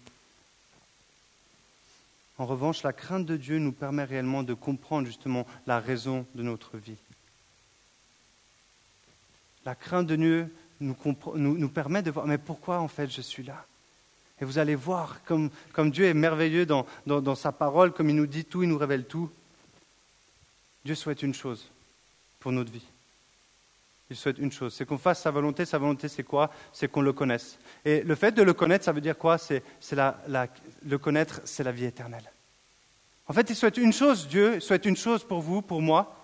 En revanche, la crainte de Dieu nous permet réellement de comprendre justement la raison de notre vie. La crainte de Dieu nous, permet de voir, mais pourquoi en fait je suis là? Et vous allez voir comme, Dieu est merveilleux dans, sa parole, comme il nous dit tout, il nous révèle tout. Dieu souhaite une chose pour notre vie. Il souhaite une chose, c'est qu'on fasse sa volonté. Sa volonté, c'est quoi? C'est qu'on le connaisse. Et le fait de le connaître, ça veut dire quoi? C'est le connaître, c'est la vie éternelle. En fait, il souhaite une chose, Dieu souhaite une chose pour vous, pour moi,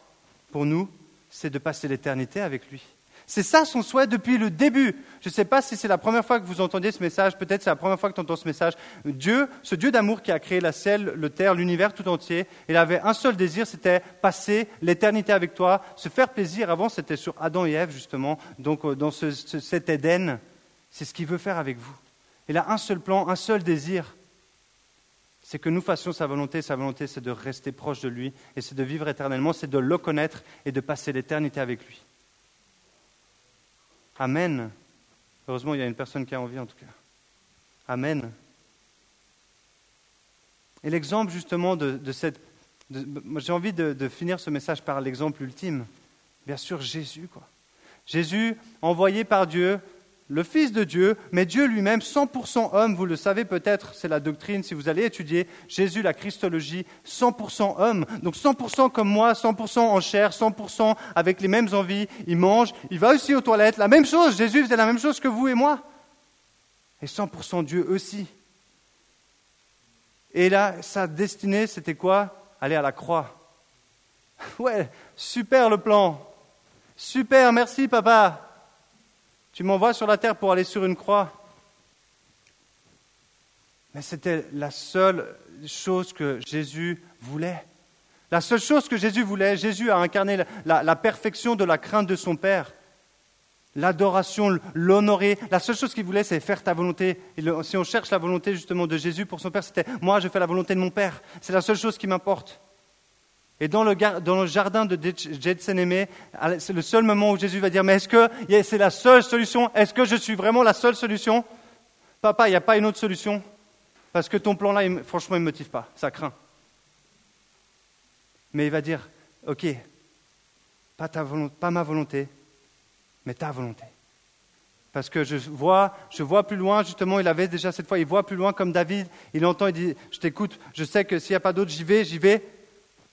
pour nous, c'est de passer l'éternité avec lui. C'est ça son souhait depuis le début. Je ne sais pas si c'est la première fois que vous entendez ce message, peut-être c'est la première fois que tu entends ce message. Dieu, ce Dieu d'amour qui a créé la ciel, le terre, l'univers tout entier, il avait un seul désir, c'était passer l'éternité avec toi, se faire plaisir. Avant, c'était sur Adam et Ève, justement, donc euh, dans cet Éden. C'est ce qu'il veut faire avec vous. Il a un seul plan, un seul désir. C'est que nous fassions sa volonté. Sa volonté, c'est de rester proche de lui et c'est de vivre éternellement, c'est de le connaître et de passer l'éternité avec lui. Amen. Heureusement, il y a une personne qui a envie en tout cas. Amen. Et l'exemple justement de, cette... J'ai envie de, de, finir ce message par l'exemple ultime. Bien sûr, Jésus. Quoi. Jésus, envoyé par Dieu, le Fils de Dieu, mais Dieu lui-même, 100% homme, vous le savez peut-être, c'est la doctrine, si vous allez étudier Jésus, la Christologie, 100% homme, donc 100% comme moi, 100% en chair, 100% avec les mêmes envies, il mange, il va aussi aux toilettes, la même chose, Jésus faisait la même chose que vous et moi, et 100% Dieu aussi. Et là, sa destinée, c'était quoi? Aller à la croix. (laughs) Ouais, super le plan, super, merci papa, tu m'envoies sur la terre pour aller sur une croix. Mais c'était la seule chose que Jésus voulait. La seule chose que Jésus voulait, Jésus a incarné la, perfection de la crainte de son Père, l'adoration, l'honorer. La seule chose qu'il voulait, c'est faire ta volonté. si on cherche la volonté justement de Jésus pour son Père, c'était moi, je fais la volonté de mon Père. C'est la seule chose qui m'importe. Et dans le, jardin de Gethsemane, c'est le seul moment où Jésus va dire, mais est-ce que c'est la seule solution? Est-ce que je suis vraiment la seule solution? Papa, il n'y a pas une autre solution? Parce que ton plan-là, franchement, il ne me motive pas, ça craint. Mais il va dire, ok, pas, pas ma volonté, mais ta volonté. Parce que je vois, je vois plus loin, justement, il avait déjà cette fois, il voit plus loin comme David, il entend, il dit, je t'écoute, je sais que s'il n'y a pas d'autre, j'y vais, j'y vais,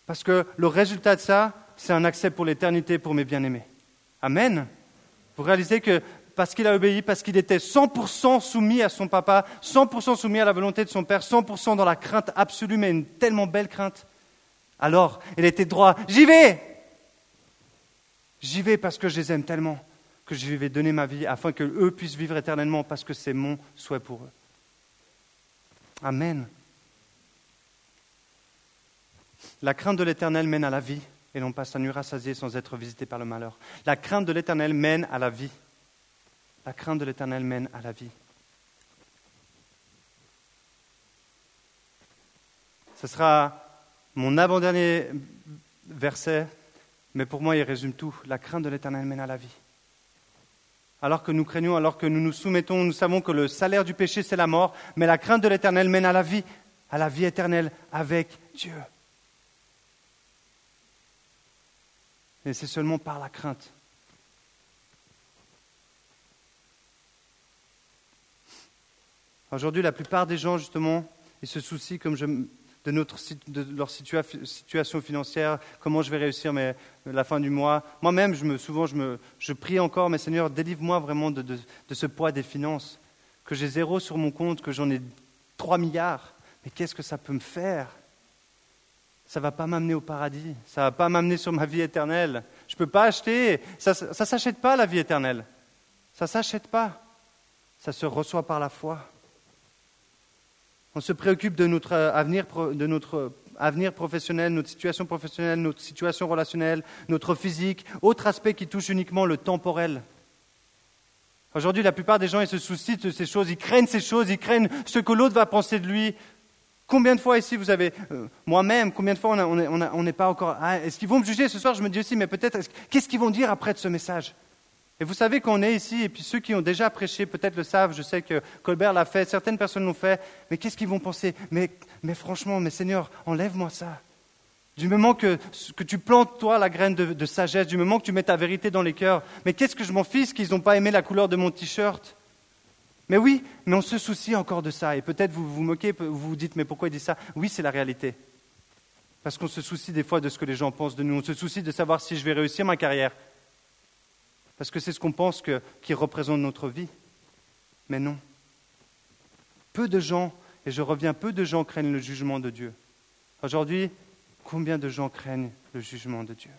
parce que le résultat de ça, c'est un accès pour l'éternité pour mes bien-aimés. Amen. Vous réalisez que parce qu'il a obéi, parce qu'il était 100% soumis à son papa, 100% soumis à la volonté de son père, 100% dans la crainte absolue, mais une tellement belle crainte, Alors, il était droit. J'y vais J'y vais parce que je les aime tellement que je vais donner ma vie afin qu'eux puissent vivre éternellement parce que c'est mon souhait pour eux. Amen. La crainte de l'éternel mène à la vie et non pas s'ennuie rassasié sans être visité par le malheur. La crainte de l'éternel mène à la vie. La crainte de l'éternel mène à la vie. Ce sera mon avant-dernier verset, mais pour moi il résume tout. La crainte de l'éternel mène à la vie. Alors que nous craignons, alors que nous nous soumettons, nous savons que le salaire du péché c'est la mort, mais la crainte de l'éternel mène à la vie, à la vie éternelle avec Dieu. Et c'est seulement par la crainte. Aujourd'hui, la plupart des gens, justement, ils se soucient, comme je, de, notre, de leur situation financière, comment je vais réussir mais, la fin du mois. Moi-même, je me, souvent, je, me, je prie encore, mais Seigneur, délivre-moi vraiment de, de, de, ce poids des finances, que j'ai zéro sur mon compte, que j'en ai 3 milliards. Mais qu'est-ce que ça peut me faire? Ça ne va pas m'amener au paradis, ça ne va pas m'amener sur ma vie éternelle. Je ne peux pas acheter, ça ne s'achète pas la vie éternelle. Ça ne s'achète pas. Ça se reçoit par la foi. On se préoccupe de notre avenir, de notre avenir professionnel, notre situation professionnelle, notre situation relationnelle, notre physique, autre aspect qui touche uniquement le temporel. Aujourd'hui, la plupart des gens, ils se soucient de ces choses, ils craignent ces choses, ils craignent ce que l'autre va penser de lui. Combien de fois ici vous avez, euh, moi-même, combien de fois on n'est pas encore. Ah, est-ce qu'ils vont me juger ce soir? Je me dis aussi, mais peut-être, qu'est-ce qu'ils vont dire après de ce message? Et vous savez qu'on est ici, et puis ceux qui ont déjà prêché peut-être le savent, je sais que Colbert l'a fait, certaines personnes l'ont fait, mais qu'est-ce qu'ils vont penser? Mais, mais franchement, mais Seigneur, enlève-moi ça. Du moment que, que, tu plantes, toi, la graine de, de, sagesse, du moment que tu mets ta vérité dans les cœurs, mais qu'est-ce que je m'en fiche qu'ils n'ont pas aimé la couleur de mon t-shirt? Mais oui, mais on se soucie encore de ça. Et peut-être vous vous moquez, vous vous dites, mais pourquoi il dit ça? Oui, c'est la réalité. Parce qu'on se soucie des fois de ce que les gens pensent de nous. On se soucie de savoir si je vais réussir ma carrière. Parce que c'est ce qu'on pense qui représente notre vie. Mais non. Peu de gens, et je reviens, peu de gens craignent le jugement de Dieu. Aujourd'hui, combien de gens craignent le jugement de Dieu?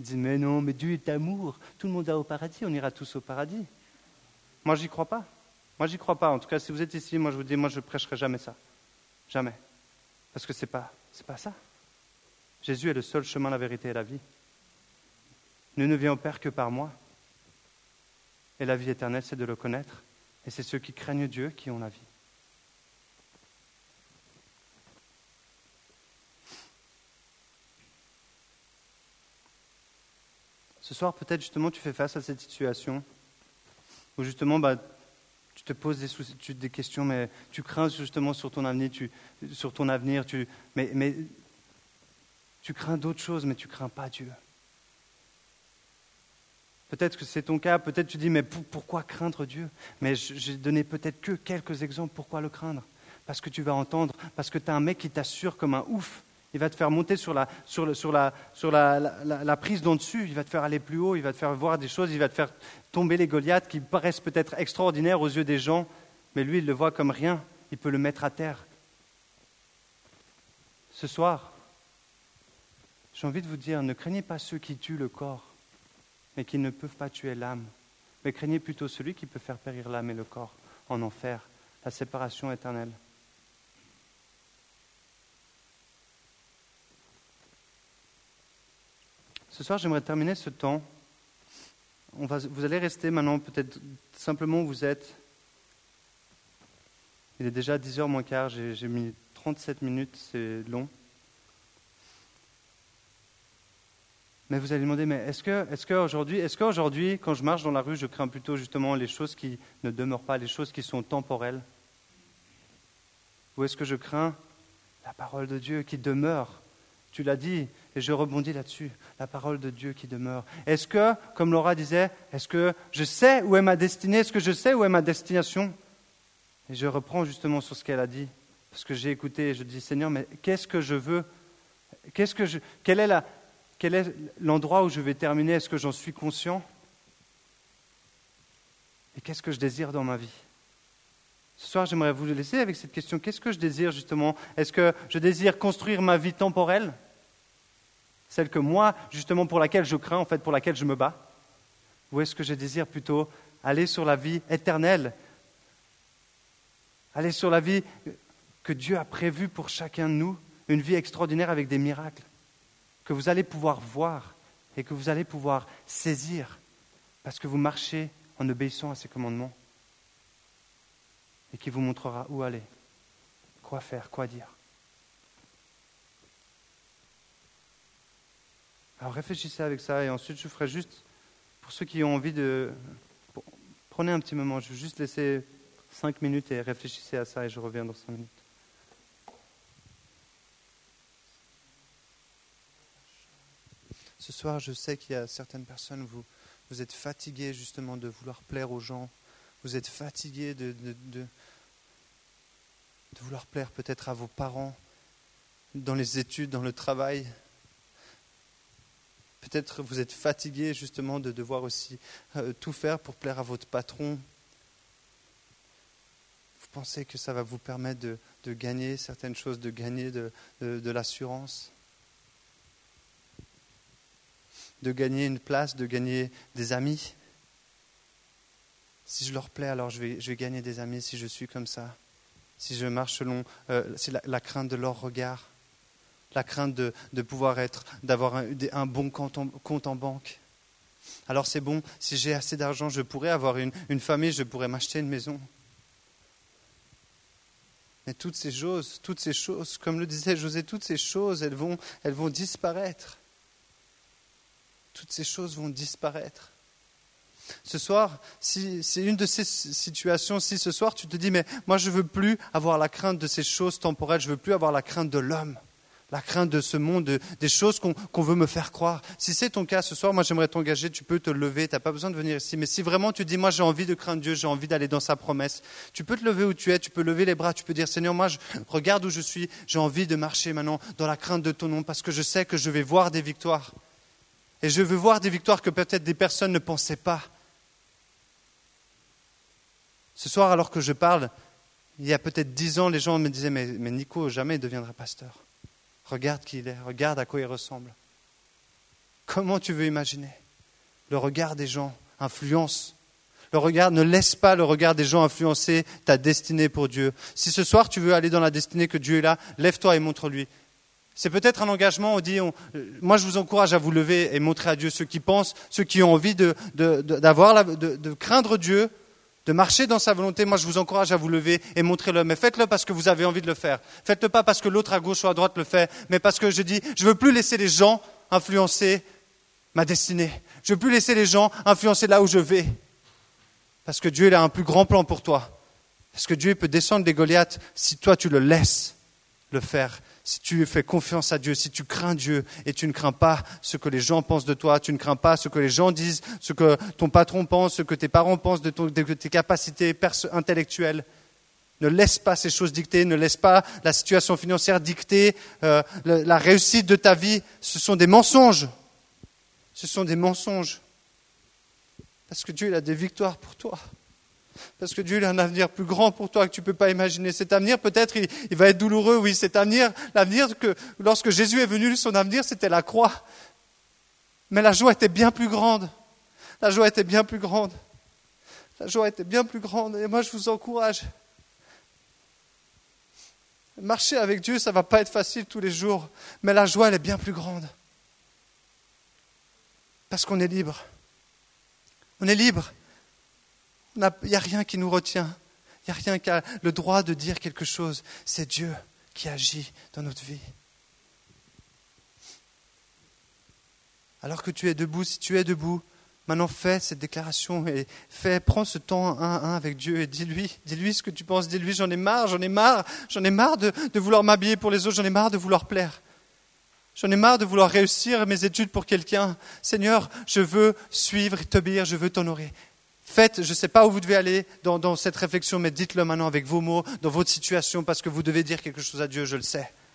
Ils disent, mais non, mais Dieu est amour. Tout le monde va au paradis, on ira tous au paradis. Moi, j'y crois pas. Moi, j'y crois pas. En tout cas, si vous êtes ici, moi, je vous dis, moi, je prêcherai jamais ça. Jamais. Parce que ce n'est pas, pas ça. Jésus est le seul chemin, la vérité et la vie. Nous ne vient au Père que par moi. Et la vie éternelle, c'est de le connaître. Et c'est ceux qui craignent Dieu qui ont la vie. Ce soir, peut-être justement, tu fais face à cette situation où justement, bah, te poses des, questions, mais tu crains justement sur ton avenir, tu, sur ton avenir tu, mais tu crains d'autres choses, mais tu crains pas Dieu. Peut-être que c'est ton cas, peut-être tu dis, mais pourquoi craindre Dieu? Mais j'ai donné peut-être que quelques exemples pourquoi le craindre. Parce que tu vas entendre, parce que tu as un mec qui t'assure comme un ouf il va te faire monter sur la, sur le, sur la, sur la, la, prise d'en dessus, il va te faire aller plus haut, il va te faire voir des choses, il va te faire tomber les Goliaths qui paraissent peut-être extraordinaires aux yeux des gens, mais lui, il le voit comme rien, il peut le mettre à terre. Ce soir, j'ai envie de vous dire, ne craignez pas ceux qui tuent le corps, mais qui ne peuvent pas tuer l'âme, mais craignez plutôt celui qui peut faire périr l'âme et le corps en enfer, la séparation éternelle. Ce soir, j'aimerais terminer ce temps. Vous allez rester maintenant peut-être simplement où vous êtes. Il est déjà 10h moins quart, j'ai mis 37 minutes, c'est long. Mais vous allez demander, mais est-ce que, est qu'aujourd'hui, est qu'aujourd'hui, quand je marche dans la rue, je crains plutôt justement les choses qui ne demeurent pas, les choses qui sont temporelles? Ou est-ce que je crains la parole de Dieu qui demeure? Tu l'as dit, et je rebondis là-dessus, la parole de Dieu qui demeure. Est-ce que, comme Laura disait, est-ce que je sais où est ma destinée? Est-ce que je sais où est ma destination? Et je reprends justement sur ce qu'elle a dit, parce que j'ai écouté et je dis, Seigneur, mais qu'est-ce que je veux? Qu'est-ce que je, quel, est la, quel est l'endroit où je vais terminer? Est-ce que j'en suis conscient? Et qu'est-ce que je désire dans ma vie? Ce soir, j'aimerais vous laisser avec cette question. Qu'est-ce que je désire justement? Est-ce que je désire construire ma vie temporelle? Celle que moi, justement, pour laquelle je crains, en fait, pour laquelle je me bats Ou est-ce que je désire plutôt aller sur la vie éternelle Aller sur la vie que Dieu a prévue pour chacun de nous, une vie extraordinaire avec des miracles, que vous allez pouvoir voir et que vous allez pouvoir saisir, parce que vous marchez en obéissant à ses commandements, et qui vous montrera où aller, quoi faire, quoi dire. Alors réfléchissez avec ça et ensuite je ferai juste, pour ceux qui ont envie de... Prenez un petit moment, je vais juste laisser cinq minutes et réfléchissez à ça et je reviens dans cinq minutes. Ce soir, je sais qu'il y a certaines personnes, vous, vous êtes fatigués justement de vouloir plaire aux gens, vous êtes fatigués de, de, de vouloir plaire peut-être à vos parents, dans les études, dans le travail, Peut-être vous êtes fatigué justement de devoir aussi euh, tout faire pour plaire à votre patron. Vous pensez que ça va vous permettre de, gagner certaines choses, de gagner de, l'assurance, de gagner une place, de gagner des amis? Si je leur plais, alors je vais, gagner des amis si je suis comme ça. Si je marche selon euh, la crainte de leur regard la crainte de, pouvoir être, d'avoir un, bon compte en, banque. Alors c'est bon, si j'ai assez d'argent, je pourrais avoir une, famille, je pourrais m'acheter une maison. Mais toutes ces choses, toutes ces choses, comme le disait José, toutes ces choses, elles vont, disparaître. Toutes ces choses vont disparaître. Ce soir, si c'est une de ces situations, si ce soir tu te dis, mais moi je veux plus avoir la crainte de ces choses temporelles, je ne veux plus avoir la crainte de l'homme la crainte de ce monde, des choses qu'on veut me faire croire. Si c'est ton cas ce soir, moi j'aimerais t'engager, tu peux te lever, tu n'as pas besoin de venir ici. Mais si vraiment tu dis, moi j'ai envie de craindre Dieu, j'ai envie d'aller dans sa promesse, tu peux te lever où tu es, tu peux lever les bras, tu peux dire, Seigneur, moi je regarde où je suis, j'ai envie de marcher maintenant dans la crainte de ton nom parce que je sais que je vais voir des victoires. Et je veux voir des victoires que peut-être des personnes ne pensaient pas. Ce soir, alors que je parle, il y a peut-être dix ans, les gens me disaient, mais, Nico, jamais il deviendra pasteur. Regarde qui il est, regarde à quoi il ressemble. Comment tu veux imaginer Le regard des gens influence? Le regard, ne laisse pas le regard des gens influencer ta destinée pour Dieu. Si ce soir tu veux aller dans la destinée que Dieu est là, lève-toi et montre-lui. C'est peut-être un engagement, on dit, moi je vous encourage à vous lever et montrer à Dieu ceux qui pensent, ceux qui ont envie de, de craindre Dieu, de marcher dans sa volonté, moi je vous encourage à vous lever et montrer-le. Mais faites-le parce que vous avez envie de le faire. Faites-le pas parce que l'autre à gauche ou à droite le fait, mais parce que je dis, je veux plus laisser les gens influencer ma destinée. Je veux plus laisser les gens influencer là où je vais. Parce que Dieu a un plus grand plan pour toi. Parce que Dieu peut descendre des Goliaths si toi tu le laisses le faire si tu fais confiance à Dieu, si tu crains Dieu et tu ne crains pas ce que les gens pensent de toi, tu ne crains pas ce que les gens disent, ce que ton patron pense, ce que tes parents pensent de, tes capacités intellectuelles, ne laisse pas ces choses dicter, ne laisse pas la situation financière dicter euh, la réussite de ta vie. Ce sont des mensonges. Ce sont des mensonges. Parce que Dieu il a des victoires pour toi. Parce que Dieu a un avenir plus grand pour toi que tu ne peux pas imaginer. Cet avenir, peut-être, il, va être douloureux, oui. Cet avenir, l'avenir que, lorsque Jésus est venu, son avenir, c'était la croix. Mais la joie était bien plus grande. La joie était bien plus grande. La joie était bien plus grande. Et moi, je vous encourage. Marcher avec Dieu, ça ne va pas être facile tous les jours. Mais la joie, elle est bien plus grande. Parce qu'on est libre. On est libre. Il n'y a rien qui nous retient. Il n'y a rien qui a le droit de dire quelque chose. C'est Dieu qui agit dans notre vie. Alors que tu es debout, si tu es debout, maintenant fais cette déclaration et fais, prends ce temps un à un avec Dieu et dis-lui, dis-lui ce que tu penses, dis-lui j'en ai marre, j'en ai marre, j'en ai marre de, de vouloir m'habiller pour les autres, j'en ai marre de vouloir plaire. J'en ai marre de vouloir réussir mes études pour quelqu'un. Seigneur, je veux suivre et t'obéir, je veux t'honorer. Faites, je ne sais pas où vous devez aller dans, dans cette réflexion, mais dites-le maintenant avec vos mots, dans votre situation, parce que vous devez dire quelque chose à Dieu, je le sais.